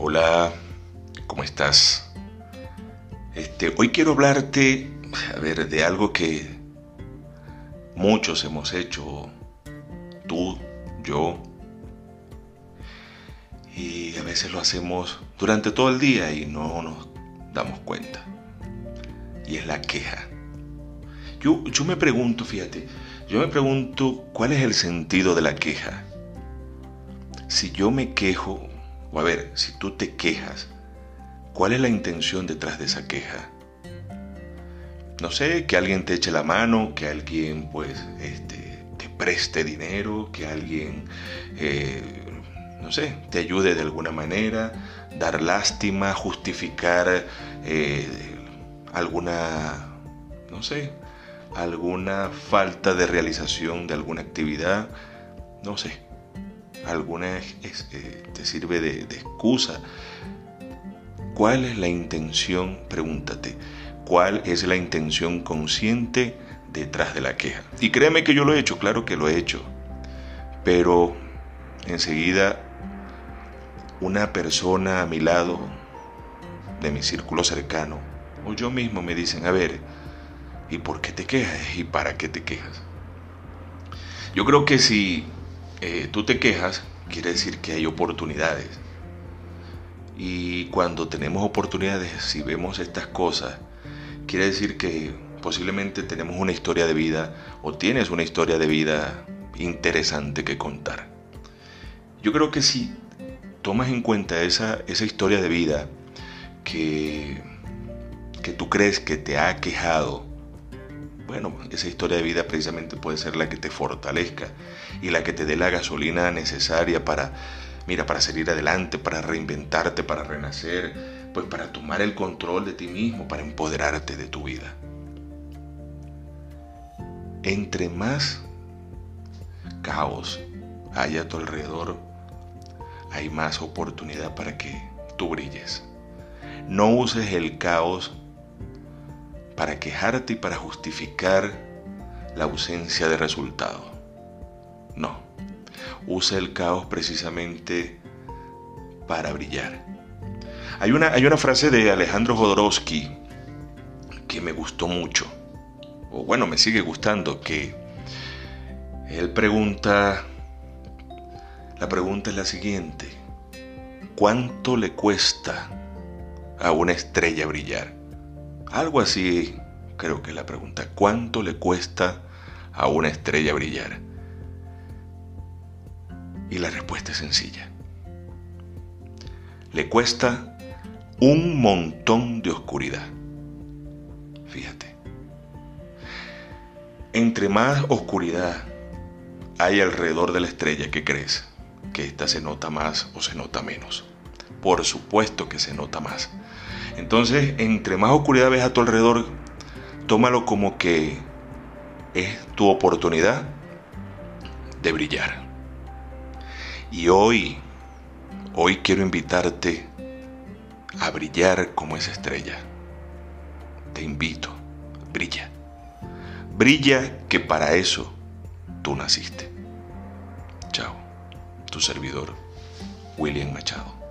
Hola, ¿cómo estás? Este, hoy quiero hablarte, a ver, de algo que muchos hemos hecho, tú, yo, y a veces lo hacemos durante todo el día y no nos damos cuenta. Y es la queja. Yo, yo me pregunto, fíjate, yo me pregunto cuál es el sentido de la queja. Si yo me quejo, o a ver, si tú te quejas, ¿cuál es la intención detrás de esa queja? No sé, que alguien te eche la mano, que alguien pues este, te preste dinero, que alguien, eh, no sé, te ayude de alguna manera, dar lástima, justificar eh, alguna, no sé, alguna falta de realización de alguna actividad, no sé alguna eh, te sirve de, de excusa. ¿Cuál es la intención? Pregúntate. ¿Cuál es la intención consciente detrás de la queja? Y créeme que yo lo he hecho, claro que lo he hecho. Pero enseguida una persona a mi lado, de mi círculo cercano, o yo mismo me dicen, a ver, ¿y por qué te quejas? ¿Y para qué te quejas? Yo creo que si eh, tú te quejas, quiere decir que hay oportunidades. Y cuando tenemos oportunidades, si vemos estas cosas, quiere decir que posiblemente tenemos una historia de vida o tienes una historia de vida interesante que contar. Yo creo que si tomas en cuenta esa, esa historia de vida que, que tú crees que te ha quejado, bueno, esa historia de vida precisamente puede ser la que te fortalezca y la que te dé la gasolina necesaria para, mira, para salir adelante, para reinventarte, para renacer, pues para tomar el control de ti mismo, para empoderarte de tu vida. Entre más caos hay a tu alrededor, hay más oportunidad para que tú brilles. No uses el caos para quejarte y para justificar la ausencia de resultado. No, usa el caos precisamente para brillar. Hay una, hay una frase de Alejandro Jodorowsky que me gustó mucho, o bueno, me sigue gustando, que él pregunta, la pregunta es la siguiente, ¿cuánto le cuesta a una estrella brillar? Algo así creo que la pregunta. ¿Cuánto le cuesta a una estrella brillar? Y la respuesta es sencilla. Le cuesta un montón de oscuridad. Fíjate. Entre más oscuridad hay alrededor de la estrella, ¿qué crees? Que ésta se nota más o se nota menos. Por supuesto que se nota más. Entonces, entre más oscuridad ves a tu alrededor, tómalo como que es tu oportunidad de brillar. Y hoy, hoy quiero invitarte a brillar como esa estrella. Te invito, brilla. Brilla que para eso tú naciste. Chao, tu servidor, William Machado.